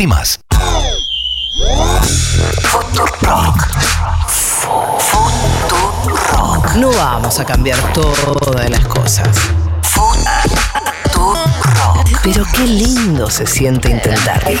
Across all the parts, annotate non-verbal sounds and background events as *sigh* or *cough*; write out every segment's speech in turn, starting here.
y más. No vamos a cambiar todas las cosas. Pero qué lindo se siente intentarlo. Des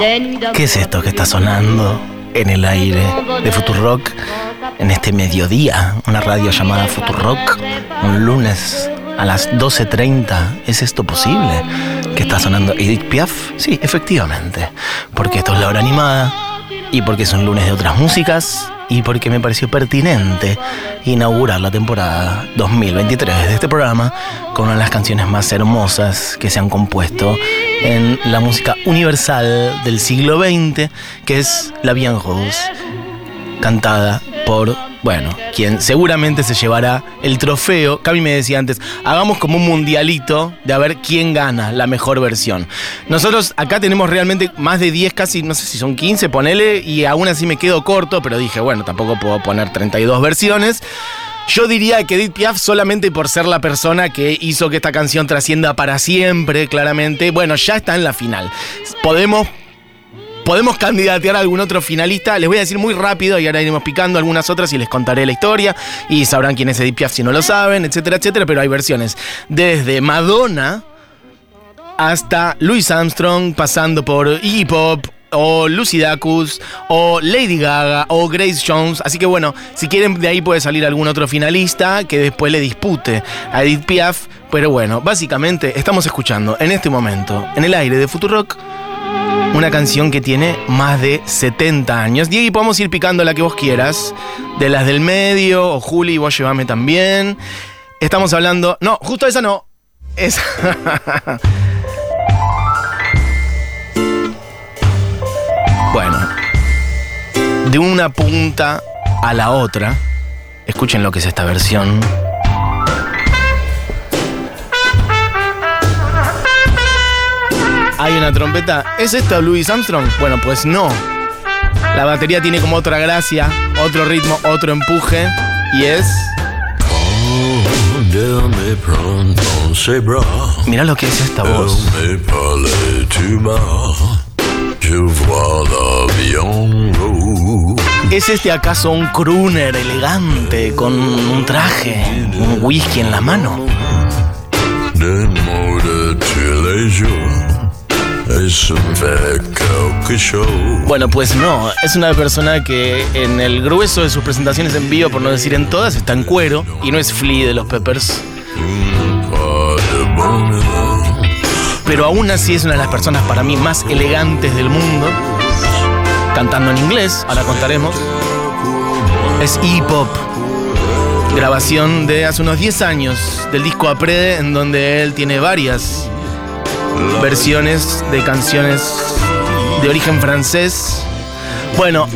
¿Qué es esto que está sonando en el aire de Futurock en este mediodía? Una radio llamada Futurock, un lunes a las 12.30. ¿Es esto posible? ¿Que está sonando Edith Piaf? Sí, efectivamente. Porque esto es la hora animada y porque es un lunes de otras músicas y porque me pareció pertinente inaugurar la temporada 2023 de este programa con una de las canciones más hermosas que se han compuesto en la música universal del siglo XX, que es La Bien Rose, cantada por, bueno, quien seguramente se llevará el trofeo. Cami me decía antes, hagamos como un mundialito de a ver quién gana la mejor versión. Nosotros acá tenemos realmente más de 10, casi, no sé si son 15, ponele, y aún así me quedo corto, pero dije, bueno, tampoco puedo poner 32 versiones. Yo diría que Edith Piaf solamente por ser la persona que hizo que esta canción trascienda para siempre, claramente, bueno, ya está en la final. Podemos Podemos candidatear a algún otro finalista. Les voy a decir muy rápido y ahora iremos picando algunas otras y les contaré la historia. Y sabrán quién es Edith Piaf si no lo saben, etcétera, etcétera. Pero hay versiones desde Madonna hasta Louis Armstrong, pasando por Iggy Pop, o Lucy Dacus, o Lady Gaga, o Grace Jones. Así que bueno, si quieren, de ahí puede salir algún otro finalista que después le dispute a Edith Piaf. Pero bueno, básicamente estamos escuchando en este momento, en el aire de Futurock, una canción que tiene más de 70 años. Ahí podemos ir picando la que vos quieras, de las del medio, o Juli, vos llevame también. Estamos hablando. No, justo esa no. Esa. *laughs* Bueno, de una punta a la otra, escuchen lo que es esta versión. Hay una trompeta. ¿Es esta Louis Armstrong? Bueno, pues no. La batería tiene como otra gracia, otro ritmo, otro empuje. Y es. Mirá lo que es esta voz. ¿Es este acaso un crooner elegante con un traje, un whisky en la mano? Bueno, pues no, es una persona que en el grueso de sus presentaciones en vivo, por no decir en todas, está en cuero y no es Flea de los Peppers. Pero aún así es una de las personas para mí más elegantes del mundo. Cantando en inglés, ahora contaremos. Es hip-hop. Grabación de hace unos 10 años del disco Aprede, en donde él tiene varias versiones de canciones de origen francés. Bueno,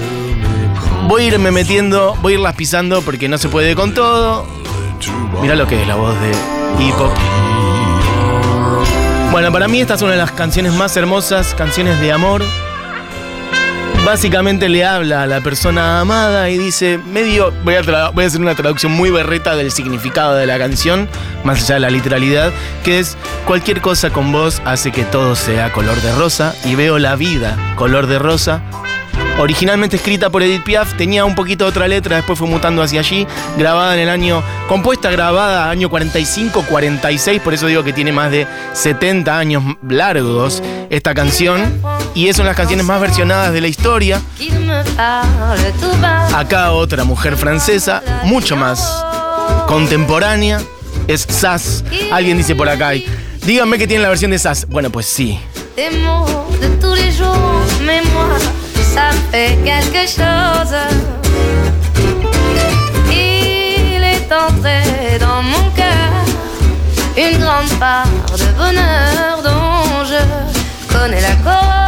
voy a irme metiendo, voy a irlas pisando porque no se puede con todo. Mira lo que es la voz de hip hop. Bueno, para mí esta es una de las canciones más hermosas, canciones de amor. Básicamente le habla a la persona amada y dice, medio, voy a, voy a hacer una traducción muy berreta del significado de la canción, más allá de la literalidad, que es, cualquier cosa con vos hace que todo sea color de rosa y veo la vida color de rosa originalmente escrita por Edith Piaf, tenía un poquito otra letra, después fue mutando hacia allí, grabada en el año, compuesta, grabada año 45-46, por eso digo que tiene más de 70 años largos esta canción, y es una de las canciones más versionadas de la historia. Acá otra mujer francesa, mucho más contemporánea, es Sass. Alguien dice por acá, díganme que tiene la versión de Sass. Bueno, pues sí. Ça fait quelque chose. Il est entré dans mon cœur une grande part de bonheur dont je connais la cause.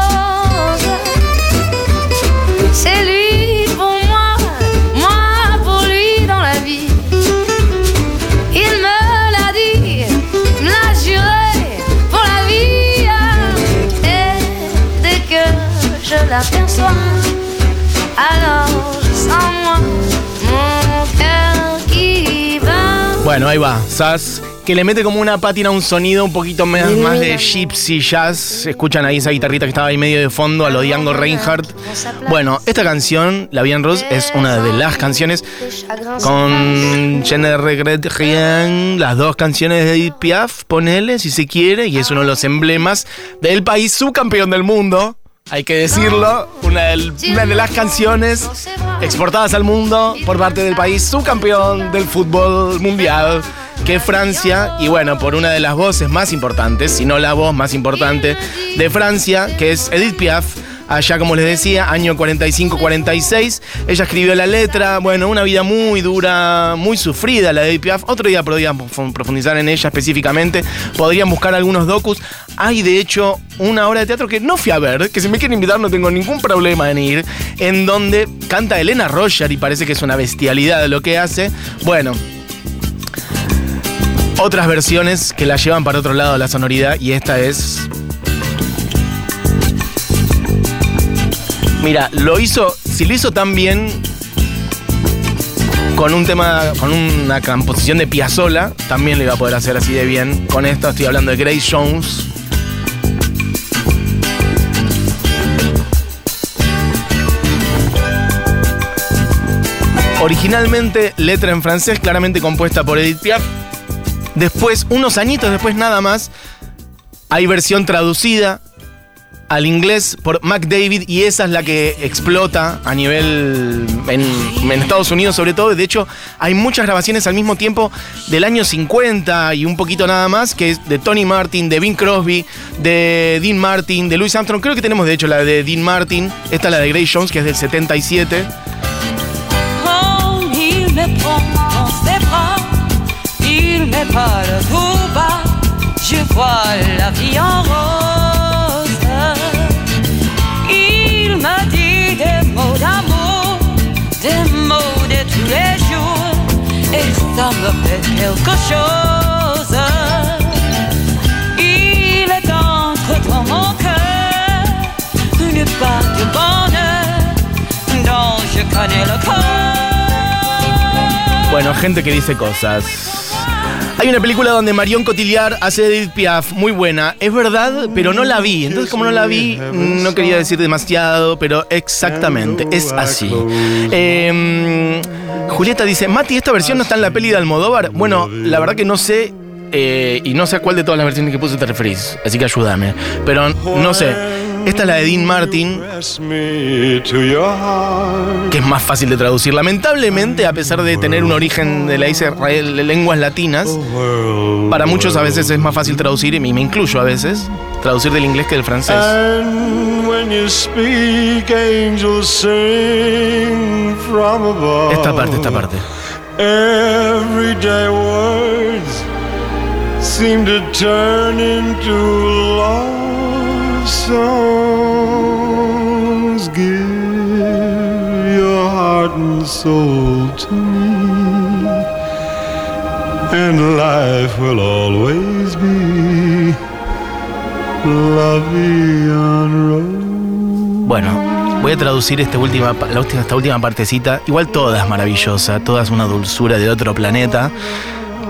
Je Bueno, ahí va, Sass, que le mete como una pátina un sonido un poquito más, más de gypsy jazz. Escuchan ahí esa guitarrita que estaba ahí medio de fondo a lo Django Reinhardt. Bueno, esta canción, La Bien Rose, es una de las canciones con Je ne regrette rien, las dos canciones de Edith Piaf, ponele si se quiere, y es uno de los emblemas del país subcampeón del mundo hay que decirlo, una de, las canciones exportadas al mundo por parte del país subcampeón del fútbol mundial, que es Francia, y bueno, por una de las voces más importantes, si no la voz más importante de Francia, que es Edith Piaf allá como les decía, año 45-46. Ella escribió la letra, bueno, una vida muy dura, muy sufrida la de. Otro día podríamos profundizar en ella específicamente. Podrían buscar algunos docus. Hay de hecho una obra de teatro que no fui a ver, que si me quieren invitar no tengo ningún problema en ir, en donde canta Elena Roger y parece que es una bestialidad lo que hace. Bueno, otras versiones que la llevan para otro lado de la sonoridad y esta es Mira, lo hizo, si lo hizo tan bien con un tema, con una composición de Piazzolla, también lo iba a poder hacer así de bien. Con esto estoy hablando de Grace Jones. Originalmente letra en francés, claramente compuesta por Edith Piaf. Después, unos añitos después nada más, hay versión traducida al inglés por McDavid y esa es la que explota a nivel en, Estados Unidos sobre todo. De hecho, hay muchas grabaciones al mismo tiempo del año 50 y un poquito nada más, que es de Tony Martin, de Bing Crosby, de Dean Martin, de Louis Armstrong. Creo que tenemos de hecho la de Dean Martin, esta es la de Grace Jones, que es del 77. je vois la vie en ça Bueno, gente que dice cosas. Hay una película donde Marion Cotillard hace Edith Piaf, muy buena. Es verdad, pero no la vi. Entonces, como no la vi, no quería decir demasiado, pero exactamente, es así. Eh, Julieta dice, Mati, ¿esta versión no está en la peli de Almodóvar? Bueno, la verdad que no sé eh, y no sé a cuál de todas las versiones que puse te referís, así que ayúdame. Pero no sé. Esta es la de Dean Martin, que es más fácil de traducir. Lamentablemente, a pesar de tener un origen de la Israel de lenguas latinas, para muchos a veces es más fácil traducir, y me incluyo a veces, traducir del inglés que del francés. Esta parte, esta parte. Seem to turn into love. To me, and life will always be Bueno, voy a traducir esta última, la última, esta última partecita. Igual toda es maravillosa, toda es una dulzura de otro planeta.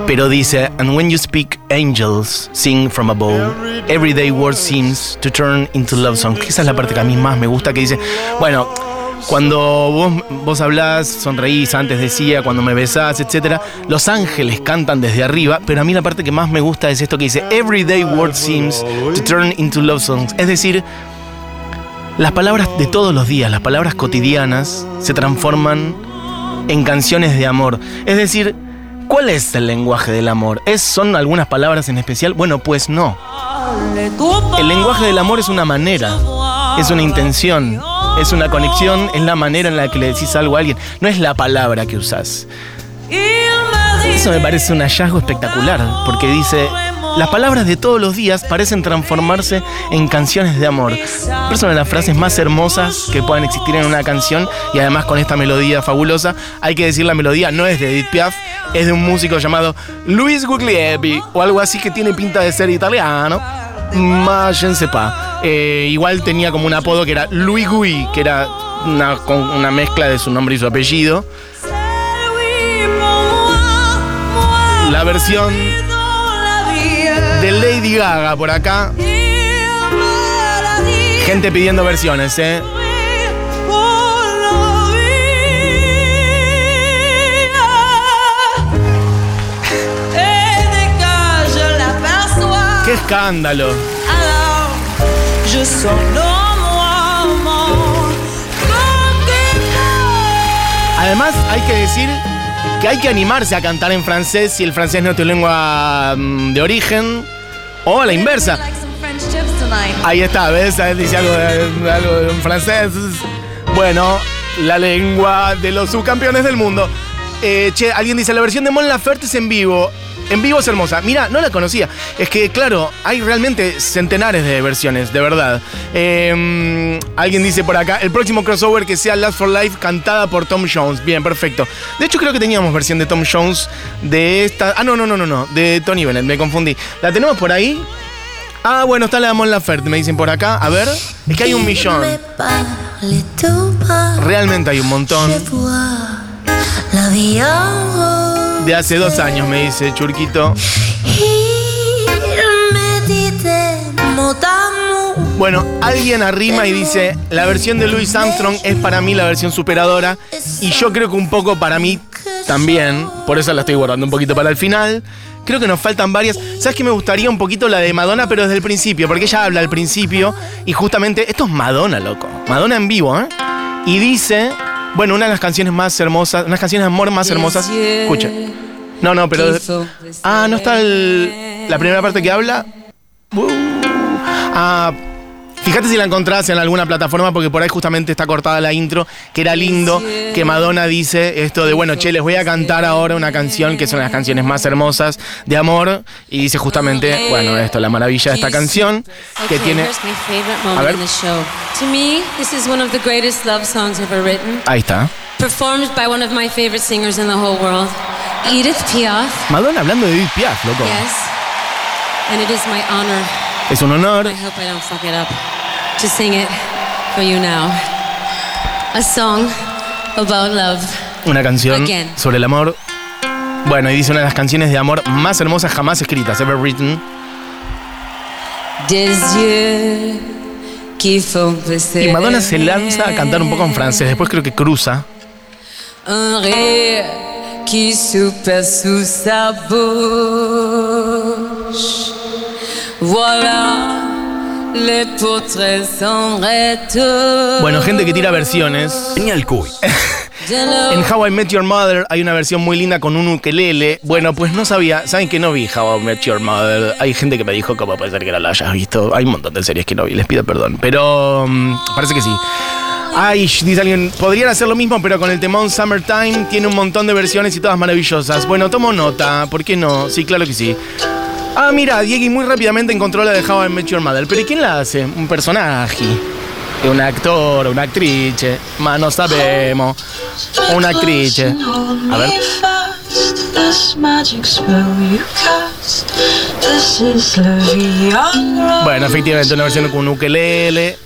Pero dice, and when you speak, angels sing from above. Everyday word seems to turn into love song. Esa es la parte que a mí más me gusta, que dice, bueno, cuando vos, vos hablás, sonreís, antes decía, cuando me besás, etc. Los ángeles cantan desde arriba, pero a mí la parte que más me gusta es esto que dice, Everyday word seems to turn into love songs. Es decir, las palabras de todos los días, las palabras cotidianas, se transforman en canciones de amor. Es decir, ¿cuál es el lenguaje del amor? ¿Es, ¿Son algunas palabras en especial? Bueno, pues no. El lenguaje del amor es una manera, es una intención, es una conexión, es la manera en la que le decís algo a alguien, no es la palabra que usás. Eso me parece un hallazgo espectacular, porque dice, las palabras de todos los días parecen transformarse en canciones de amor. Pero son las frases más hermosas que puedan existir en una canción y además con esta melodía fabulosa. Hay que decir la melodía no es de Edith Piaf, es de un músico llamado Luis Guglielmi o algo así que tiene pinta de ser italiano. Sais pas. Eh, igual tenía como un apodo que era Louis Gui, que era una, una mezcla de su nombre y su apellido. La versión de Lady Gaga por acá. Gente pidiendo versiones, ¿eh? ¡Qué escándalo! Además, hay que decir que hay que animarse a cantar en francés si el francés no es tu lengua mm, de origen o a la inversa. Ahí está, ¿ves? Dice algo, de, algo en francés. Bueno, la lengua de los subcampeones del mundo. Eh, che, alguien dice, la versión de Mon Laferte es en vivo. En vivo es hermosa. Mira, no la conocía. Es que, claro, hay realmente centenares de versiones, de verdad. Em, alguien dice por acá, el próximo crossover que sea Last for Life cantada por Tom Jones. Bien, perfecto. De hecho, creo que teníamos versión de Tom Jones de esta... Ah, no, no, no, no, no. De Tony Bennett, me confundí. ¿La tenemos por ahí? Ah, bueno, está la de Mon Laferte, me dicen por acá. A ver, es que hay un millón. Realmente hay un montón. De hace dos años, me dice Churquito. Bueno, alguien arrima y dice, la versión de Louis Armstrong es para mí la versión superadora y yo creo que un poco para mí también, por eso la estoy guardando un poquito para el final. Creo que nos faltan varias. ¿Sabes que me gustaría un poquito la de Madonna, pero desde el principio? Porque ella habla al principio y justamente esto es Madonna, loco. Madonna en vivo, ¿eh? Y dice, bueno, una de las canciones más hermosas, unas canciones de amor más hermosas. Escucha. No, no, pero. Ah, no está la primera parte que habla. Uh. ah. Fíjate si la encontrás en alguna plataforma, porque por ahí justamente está cortada la intro, que era lindo, que Madonna dice esto de, bueno, che, les voy a cantar ahora una canción que es una de las canciones más hermosas de amor, y dice justamente, bueno, esto, la maravilla de esta canción, que tiene... A ver. Ahí está. Performed by one of my favorite singers in the whole world, Edith Piaf. Madonna hablando de Edith Piaf, loco. Yes. And it is my honor. Es un honor. I hope I don't fuck it up. To sing it for you now. A song about love. Una canción Again. sobre el amor. Bueno, y dice una de las canciones de amor más hermosas jamás escritas, ever written. Des yeux qui font baisser Y Madonna se lanza a cantar un poco en francés, después creo que cruza. Un rire qui soupe sous sa bouche. Voilà, Bueno, gente que tira versiones. Señal Cuy. En How I Met Your Mother hay una versión muy linda con un ukelele. Bueno, pues no sabía. ¿Saben que no vi How I Met Your Mother? Hay gente que me dijo cómo puede ser que no la hayas visto. Hay un montón de series que no vi, les pido perdón. Pero mm, parece que sí. Ay, dice alguien, podrían hacer lo mismo, pero con el temón Summertime tiene un montón de versiones y todas maravillosas. Bueno, tomo nota, ¿por qué no? Sí, claro que sí. Ah, mira, Diego muy rápidamente encontró la de How I Met Your Mother. ¿Pero ¿y quién la hace? Un personaje. Un actor, una actriz. Más no sabemos. Una actriz. A ver. Bueno, efectivamente, una versión con un ukelele.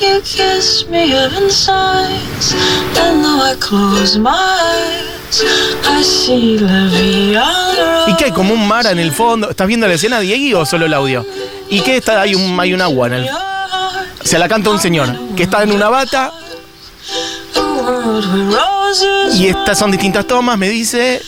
When you kiss me heaven sighs, and though I close my eyes, I see la vie en ¿Y qué hay? Como un mar en el fondo. ¿Estás viendo la escena, Diego, o solo el audio? ¿Y qué está? Hay un, hay un agua en el. Se la canta un señor que está en una bata y estas son distintas tomas, me dice.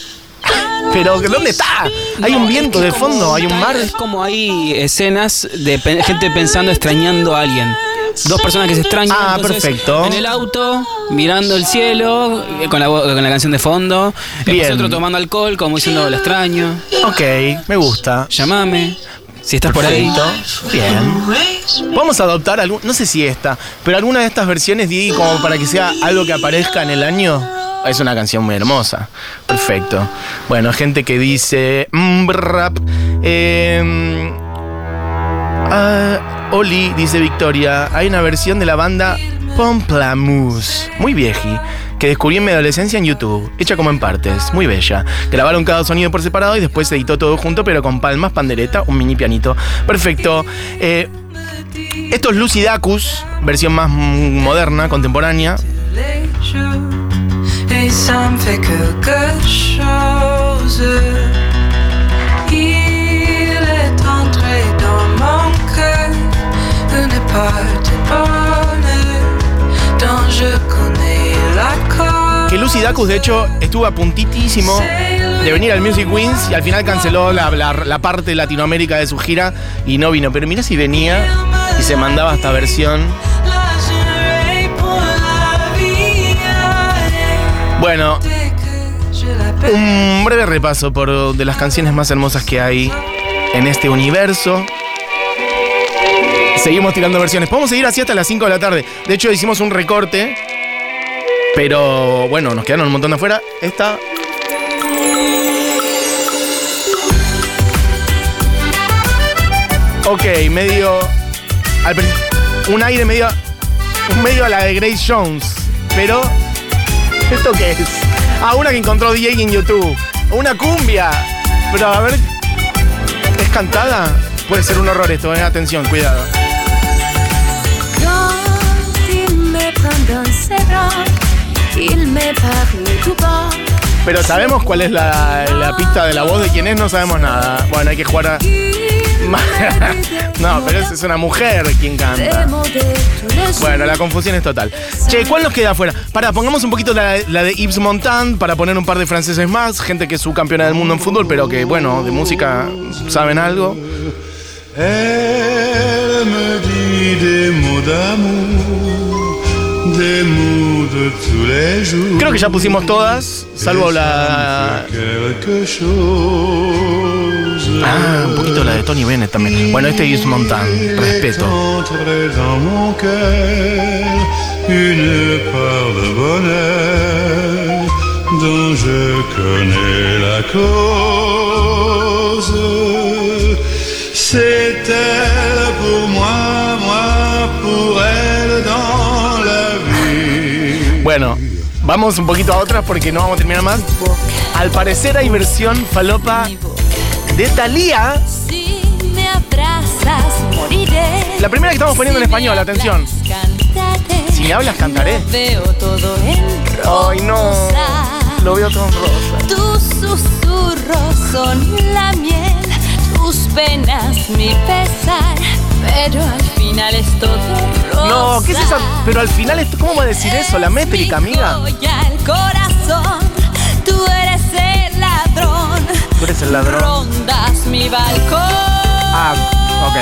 Pero ¿dónde está? Hay un viento de fondo, hay un mar. Es como hay escenas de pe- gente pensando, extrañando a alguien. Dos personas que se extrañan. Ah, entonces, perfecto. En el auto, mirando el cielo, eh, con la, con la canción de fondo. Después Bien. otro tomando alcohol, como diciendo, lo extraño. Ok, me gusta. Llamame. Si estás por ahí. Perfecto. Bien. Vamos a adoptar algún, no sé si esta, pero alguna de estas versiones, Diego, como para que sea algo que aparezca en el año. Es una canción muy hermosa. Perfecto. Bueno, gente que dice. mm, rap. eh, ah, Oli, dice Victoria. Hay una versión de la banda Pomplamoose. Muy vieji. Que descubrí en mi adolescencia en YouTube. Hecha como en partes. Muy bella. Grabaron cada sonido por separado y después se editó todo junto, pero con palmas, pandereta, un mini pianito. Perfecto. Eh, esto es versión más moderna, contemporánea. Que Lucy Dacus, de hecho, estuvo a puntitísimo de venir al Music Wings y al final canceló la, la- la parte de Latinoamérica de su gira y no vino. Pero mira si venía y se mandaba esta versión. Bueno, un breve repaso por de las canciones más hermosas que hay en este universo. Seguimos tirando versiones. Podemos seguir así hasta las 5 de la tarde. De hecho, hicimos un recorte. Pero bueno, nos quedaron un montón de afuera. Esta. Ok, medio. al un aire medio. Medio a la de Grace Jones. Pero. ¿Esto qué es? Ah, una que encontró DJ en YouTube. Una cumbia. Pero a ver. ¿Es cantada? Puede ser un horror esto, eh. Atención, cuidado. Pero sabemos cuál es la, la pista de la voz de quién es, no sabemos nada. Bueno, hay que jugar a. *laughs* no, pero es, es una mujer quien canta. Bueno, la confusión es total. Che, ¿cuál nos queda afuera? Para, pongamos un poquito la, la de Yves Montand para poner un par de franceses más, gente que es subcampeona del mundo en fútbol, pero que, bueno, de música saben algo. Elle me Creo que ya pusimos todas, salvo la. Ah, un poquito la de Tony Bennett también. Bueno, este es Yves Montand, respeto. Dont je connais la cause. C'est elle pour moi Bueno, vamos un poquito a otras porque no vamos a terminar más. Al parecer hay versión falopa de Thalía. Si me abrazas, moriré. La primera que estamos poniendo en español, atención. Si me hablas, cantaré. Veo todo en rosa. Ay, no. Lo veo todo en rosa. Tus susurros son la miel, tus penas mi pesar, pero al final es todo rosa. No, ¿qué es esa? Pero al final, esto- ¿cómo va a decir eso? La métrica, amiga. Al corazón, tú eres el ladrón, Tú eres el ladrón. rondas mi balcón. Ah, ok.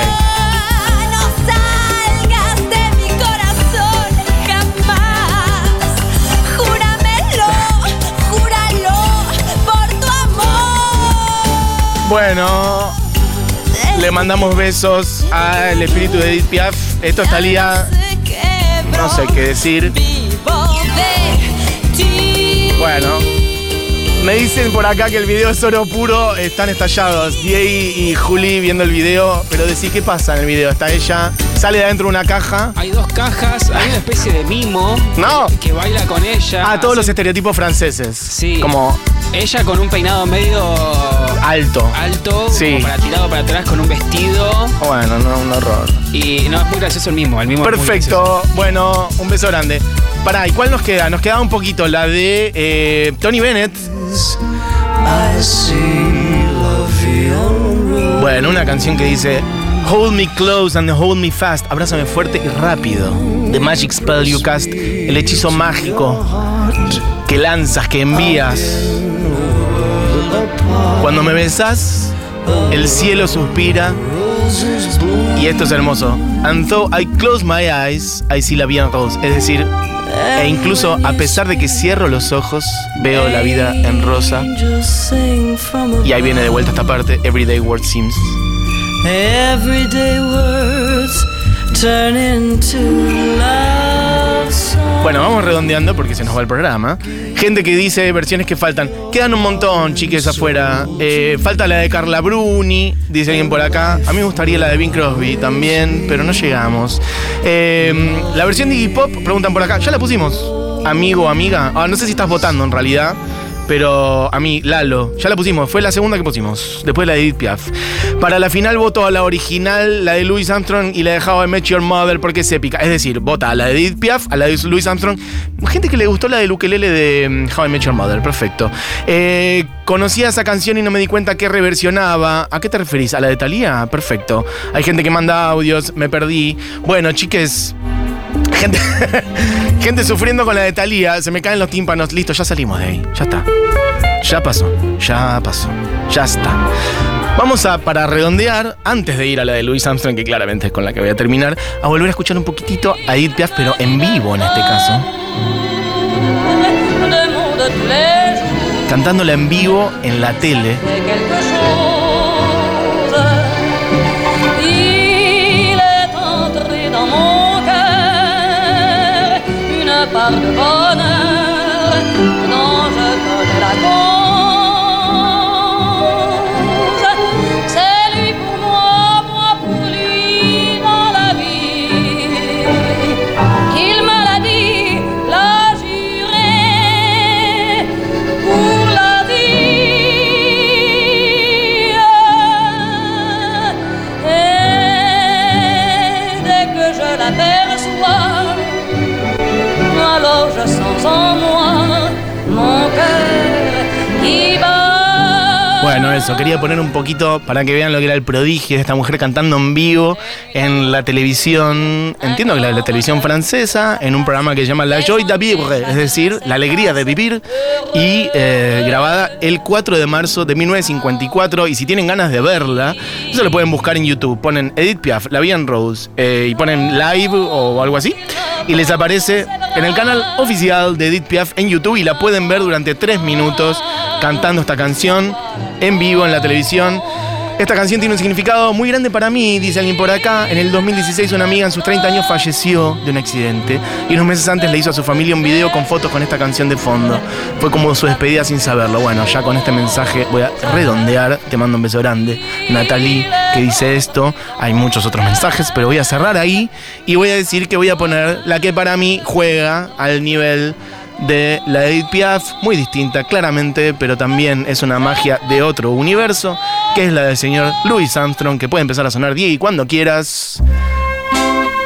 No salgas de mi corazón jamás. Júramelo, júralo por tu amor. Bueno, le mandamos besos al espíritu de Edith Piaf. Esto es Thalía. No sé qué decir. Bueno, Me dicen por acá que el video es oro puro, están estallados. Diego y Juli viendo el video, pero decís, ¿qué pasa en el video? Está ella, sale de adentro de una caja. Hay dos cajas, hay una especie de mimo No. que, que baila con ella. Ah, todos los estereotipos franceses. Sí. Como Ella con un peinado medio alto. alto, Sí. como para tirado para atrás con un vestido. Bueno, no, un horror. Y no, es muy gracioso el mismo. El mismo Perfecto. Bueno, un beso grande. Pará, ¿y cuál nos queda? Nos queda un poquito la de eh, Tony Bennett. Bueno, una canción que dice Hold me close and hold me fast. Abrázame fuerte y rápido. The Magic Spell You Cast. El hechizo mágico que lanzas, que envías. Cuando me besas, el cielo suspira. Y esto es hermoso. And though I close my eyes, I see la vie en rose. Es decir, e incluso a pesar de que cierro los ojos, veo la vida en rosa. Y ahí viene de vuelta esta parte, Everyday Word Seems. Everyday words turn into songs. Bueno, vamos redondeando porque se nos va el programa. Gente que dice versiones que faltan. Quedan un montón, chiques, afuera. Eh, falta la de Carla Bruni, dice alguien por acá. A mí me gustaría la de Bing Crosby también, pero no llegamos. Eh, la versión de Iggy Pop, preguntan por acá. Ya la pusimos. Amigo amiga. Ah, no sé si estás votando en realidad. Pero a mí, Lalo, ya la pusimos, fue la segunda que pusimos, después la de Edith Piaf. Para la final voto a la original, la de Louis Armstrong y la de How I Met Your Mother porque es épica. Es decir, vota a la de Edith Piaf, a la de Louis Armstrong. Gente que le gustó la de Ukelele de mm, How I Met Your Mother, perfecto. Eh, conocía esa canción y no me di cuenta que reversionaba. ¿A qué te referís? ¿A la de Thalía? Perfecto. Hay gente que manda audios, me perdí. Bueno, chiques, Gente, *laughs* gente sufriendo con la de Thalía, se me caen los tímpanos. Listo, ya salimos de ahí. Ya está. Ya pasó. Ya pasó. Ya está. Vamos a, para redondear, antes de ir a la de Louis Armstrong, que claramente es con la que voy a terminar, a volver a escuchar un poquitito a Edith Piaf, pero en vivo en este caso. Cantándola en vivo en la tele. Une Poner un poquito para que vean lo que era el prodigio de esta mujer cantando en vivo en la televisión, entiendo que la, televisión francesa, en un programa que se llama La Joie de Vivre, es decir, la alegría de vivir, y eh, grabada el 4 de marzo de 1954. Y si tienen ganas de verla, eso lo pueden buscar en YouTube. Ponen Edith Piaf, La Vie en Rose, eh, y ponen live o algo así, y les aparece en el canal oficial de Edith Piaf en YouTube y la pueden ver durante tres minutos cantando esta canción en vivo en la televisión. Esta canción tiene un significado muy grande para mí, dice alguien por acá. En el 2016 una amiga en sus 30 años falleció de un accidente y unos meses antes le hizo a su familia un video con fotos con esta canción de fondo. Fue como su despedida sin saberlo. Bueno, ya con este mensaje voy a redondear. Te mando un beso grande. Natalie, que dice esto. Hay muchos otros mensajes, pero voy a cerrar ahí y voy a decir que voy a poner la que para mí juega al nivel de la Edith Piaf, muy distinta claramente, pero también es una magia de otro universo, que es la del señor Louis Armstrong, que puede empezar a sonar y cuando quieras.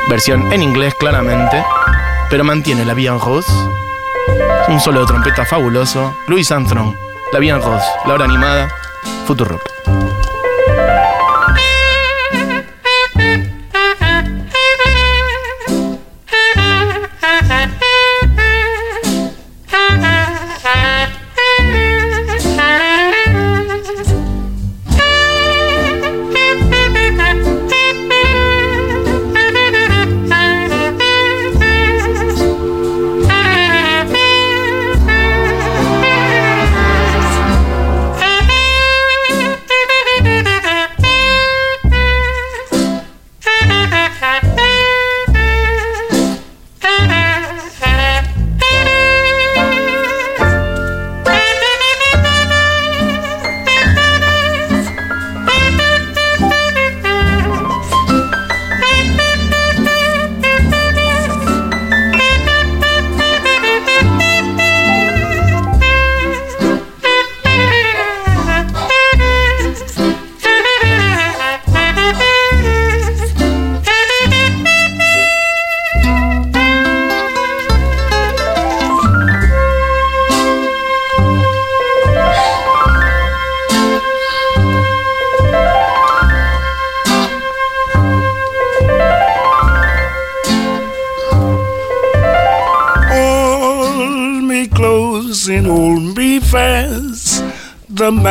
Versión en inglés claramente, pero mantiene la en Rose. Un solo de trompeta fabuloso. Louis Armstrong, la en Rose, la hora animada, Futurock.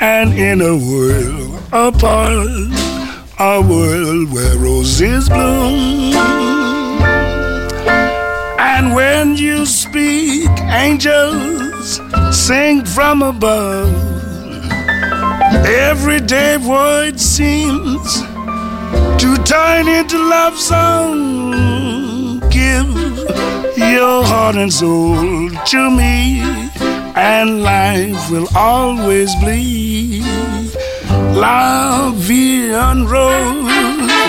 and in a world apart, a world where roses bloom. And when you speak, angels sing from above. Everyday void seems to turn into love song. Give your heart and soul to me, and life will always be La Vie en Rose.